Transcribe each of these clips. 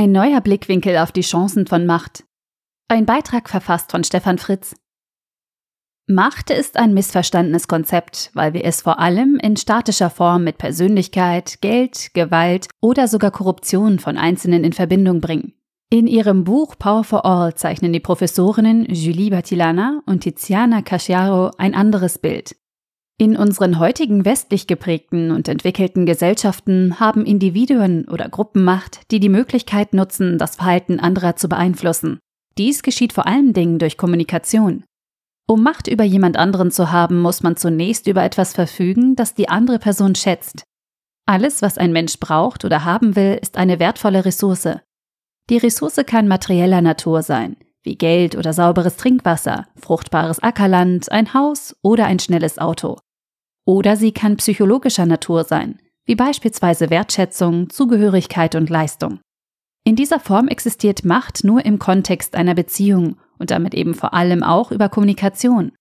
Ein neuer Blickwinkel auf die Chancen von Macht. Ein Beitrag verfasst von Stefan Fritz. Macht ist ein missverstandenes Konzept, weil wir es vor allem in statischer Form mit Persönlichkeit, Geld, Gewalt oder sogar Korruption von Einzelnen in Verbindung bringen. In ihrem Buch Power for All zeichnen die Professorinnen Julie Batilana und Tiziana Casciaro ein anderes Bild. In unseren heutigen westlich geprägten und entwickelten Gesellschaften haben Individuen oder Gruppen Macht, die die Möglichkeit nutzen, das Verhalten anderer zu beeinflussen. Dies geschieht vor allen Dingen durch Kommunikation. Um Macht über jemand anderen zu haben, muss man zunächst über etwas verfügen, das die andere Person schätzt. Alles, was ein Mensch braucht oder haben will, ist eine wertvolle Ressource. Die Ressource kann materieller Natur sein, wie Geld oder sauberes Trinkwasser, fruchtbares Ackerland, ein Haus oder ein schnelles Auto. Oder sie kann psychologischer Natur sein, wie beispielsweise Wertschätzung, Zugehörigkeit und Leistung. In dieser Form existiert Macht nur im Kontext einer Beziehung und damit eben vor allem auch über Kommunikation.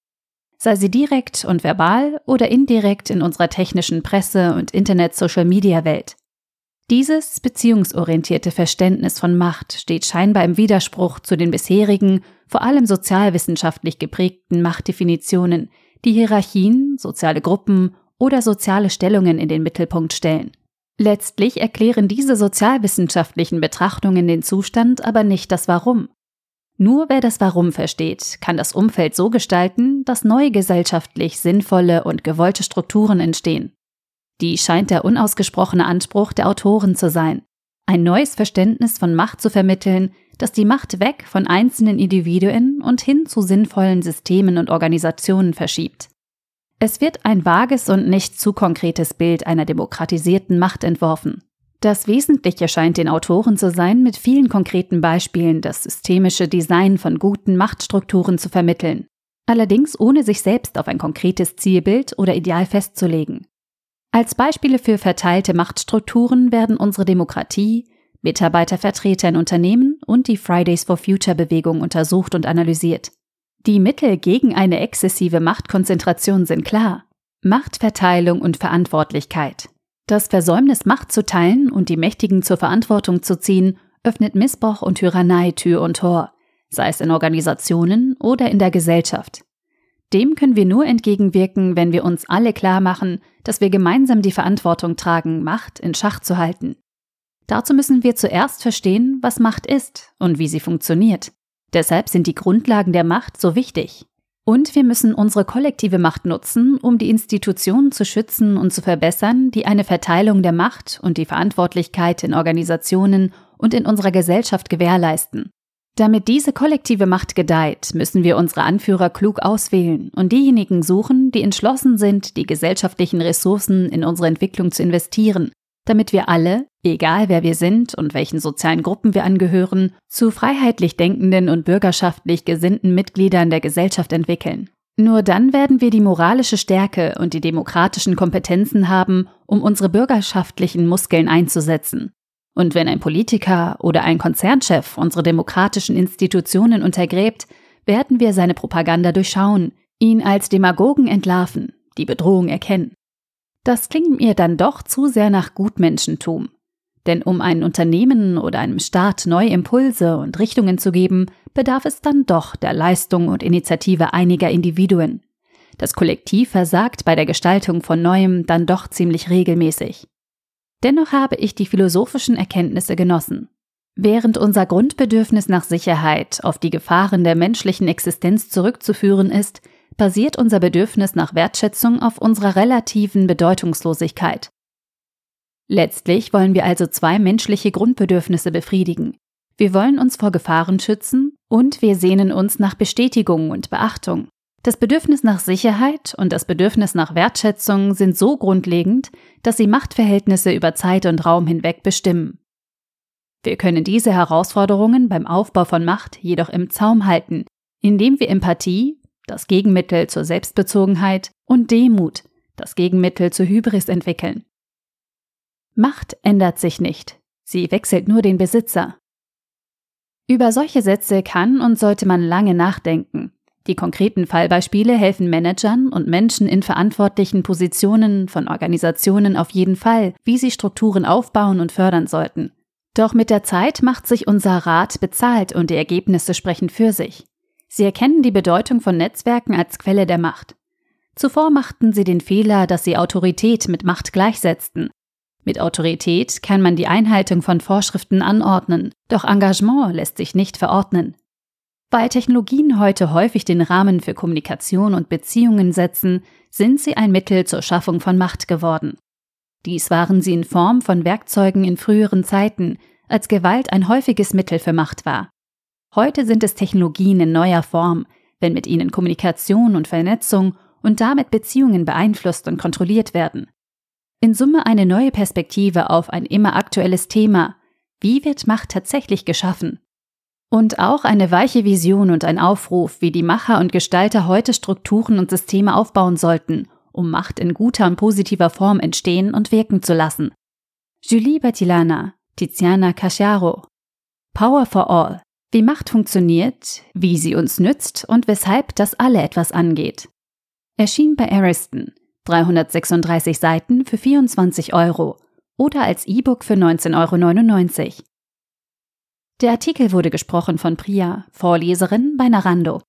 Sei sie direkt und verbal oder indirekt in unserer technischen Presse- und Internet-Social-Media-Welt. Dieses beziehungsorientierte Verständnis von Macht steht scheinbar im Widerspruch zu den bisherigen, vor allem sozialwissenschaftlich geprägten Machtdefinitionen, die Hierarchien, soziale Gruppen oder soziale Stellungen in den Mittelpunkt stellen. Letztlich erklären diese sozialwissenschaftlichen Betrachtungen den Zustand, aber nicht das Warum. Nur wer das Warum versteht, kann das Umfeld so gestalten, dass neue gesellschaftlich sinnvolle und gewollte Strukturen entstehen. Die scheint der unausgesprochene Anspruch der Autoren zu sein, ein neues Verständnis von Macht zu vermitteln, das die Macht weg von einzelnen Individuen und hin zu sinnvollen Systemen und Organisationen verschiebt. Es wird ein vages und nicht zu konkretes Bild einer demokratisierten Macht entworfen. Das Wesentliche scheint den Autoren zu sein, mit vielen konkreten Beispielen das systemische Design von guten Machtstrukturen zu vermitteln, allerdings ohne sich selbst auf ein konkretes Zielbild oder Ideal festzulegen. Als Beispiele für verteilte Machtstrukturen werden unsere Demokratie, Mitarbeitervertreter in Unternehmen und die Fridays for Future Bewegung untersucht und analysiert. Die Mittel gegen eine exzessive Machtkonzentration sind klar. Machtverteilung und Verantwortlichkeit. Das Versäumnis, Macht zu teilen und die Mächtigen zur Verantwortung zu ziehen, öffnet Missbrauch und Tyrannei Tür und Tor, sei es in Organisationen oder in der Gesellschaft. Dem können wir nur entgegenwirken, wenn wir uns alle klar machen, dass wir gemeinsam die Verantwortung tragen, Macht in Schach zu halten. Dazu müssen wir zuerst verstehen, was Macht ist und wie sie funktioniert. Deshalb sind die Grundlagen der Macht so wichtig. Und wir müssen unsere kollektive Macht nutzen, um die Institutionen zu schützen und zu verbessern, die eine Verteilung der Macht und die Verantwortlichkeit in Organisationen und in unserer Gesellschaft gewährleisten. Damit diese kollektive Macht gedeiht, müssen wir unsere Anführer klug auswählen und diejenigen suchen, die entschlossen sind, die gesellschaftlichen Ressourcen in unsere Entwicklung zu investieren damit wir alle, egal wer wir sind und welchen sozialen Gruppen wir angehören, zu freiheitlich denkenden und bürgerschaftlich gesinnten Mitgliedern der Gesellschaft entwickeln. Nur dann werden wir die moralische Stärke und die demokratischen Kompetenzen haben, um unsere bürgerschaftlichen Muskeln einzusetzen. Und wenn ein Politiker oder ein Konzernchef unsere demokratischen Institutionen untergräbt, werden wir seine Propaganda durchschauen, ihn als Demagogen entlarven, die Bedrohung erkennen. Das klingt mir dann doch zu sehr nach Gutmenschentum. Denn um einem Unternehmen oder einem Staat neue Impulse und Richtungen zu geben, bedarf es dann doch der Leistung und Initiative einiger Individuen. Das Kollektiv versagt bei der Gestaltung von Neuem dann doch ziemlich regelmäßig. Dennoch habe ich die philosophischen Erkenntnisse genossen. Während unser Grundbedürfnis nach Sicherheit auf die Gefahren der menschlichen Existenz zurückzuführen ist, basiert unser Bedürfnis nach Wertschätzung auf unserer relativen Bedeutungslosigkeit. Letztlich wollen wir also zwei menschliche Grundbedürfnisse befriedigen. Wir wollen uns vor Gefahren schützen und wir sehnen uns nach Bestätigung und Beachtung. Das Bedürfnis nach Sicherheit und das Bedürfnis nach Wertschätzung sind so grundlegend, dass sie Machtverhältnisse über Zeit und Raum hinweg bestimmen. Wir können diese Herausforderungen beim Aufbau von Macht jedoch im Zaum halten, indem wir Empathie, das Gegenmittel zur Selbstbezogenheit, und Demut, das Gegenmittel zur Hybris entwickeln. Macht ändert sich nicht, sie wechselt nur den Besitzer. Über solche Sätze kann und sollte man lange nachdenken. Die konkreten Fallbeispiele helfen Managern und Menschen in verantwortlichen Positionen von Organisationen auf jeden Fall, wie sie Strukturen aufbauen und fördern sollten. Doch mit der Zeit macht sich unser Rat bezahlt und die Ergebnisse sprechen für sich. Sie erkennen die Bedeutung von Netzwerken als Quelle der Macht. Zuvor machten sie den Fehler, dass sie Autorität mit Macht gleichsetzten. Mit Autorität kann man die Einhaltung von Vorschriften anordnen, doch Engagement lässt sich nicht verordnen. Weil Technologien heute häufig den Rahmen für Kommunikation und Beziehungen setzen, sind sie ein Mittel zur Schaffung von Macht geworden. Dies waren sie in Form von Werkzeugen in früheren Zeiten, als Gewalt ein häufiges Mittel für Macht war. Heute sind es Technologien in neuer Form, wenn mit ihnen Kommunikation und Vernetzung und damit Beziehungen beeinflusst und kontrolliert werden. In Summe eine neue Perspektive auf ein immer aktuelles Thema. Wie wird Macht tatsächlich geschaffen? Und auch eine weiche Vision und ein Aufruf, wie die Macher und Gestalter heute Strukturen und Systeme aufbauen sollten, um Macht in guter und positiver Form entstehen und wirken zu lassen. Julie Bertilana, Tiziana Casciaro. Power for All. Wie Macht funktioniert, wie sie uns nützt und weshalb das alle etwas angeht. Erschien bei Ariston. 336 Seiten für 24 Euro oder als E-Book für 19,99 Euro. Der Artikel wurde gesprochen von Priya, Vorleserin bei Narando.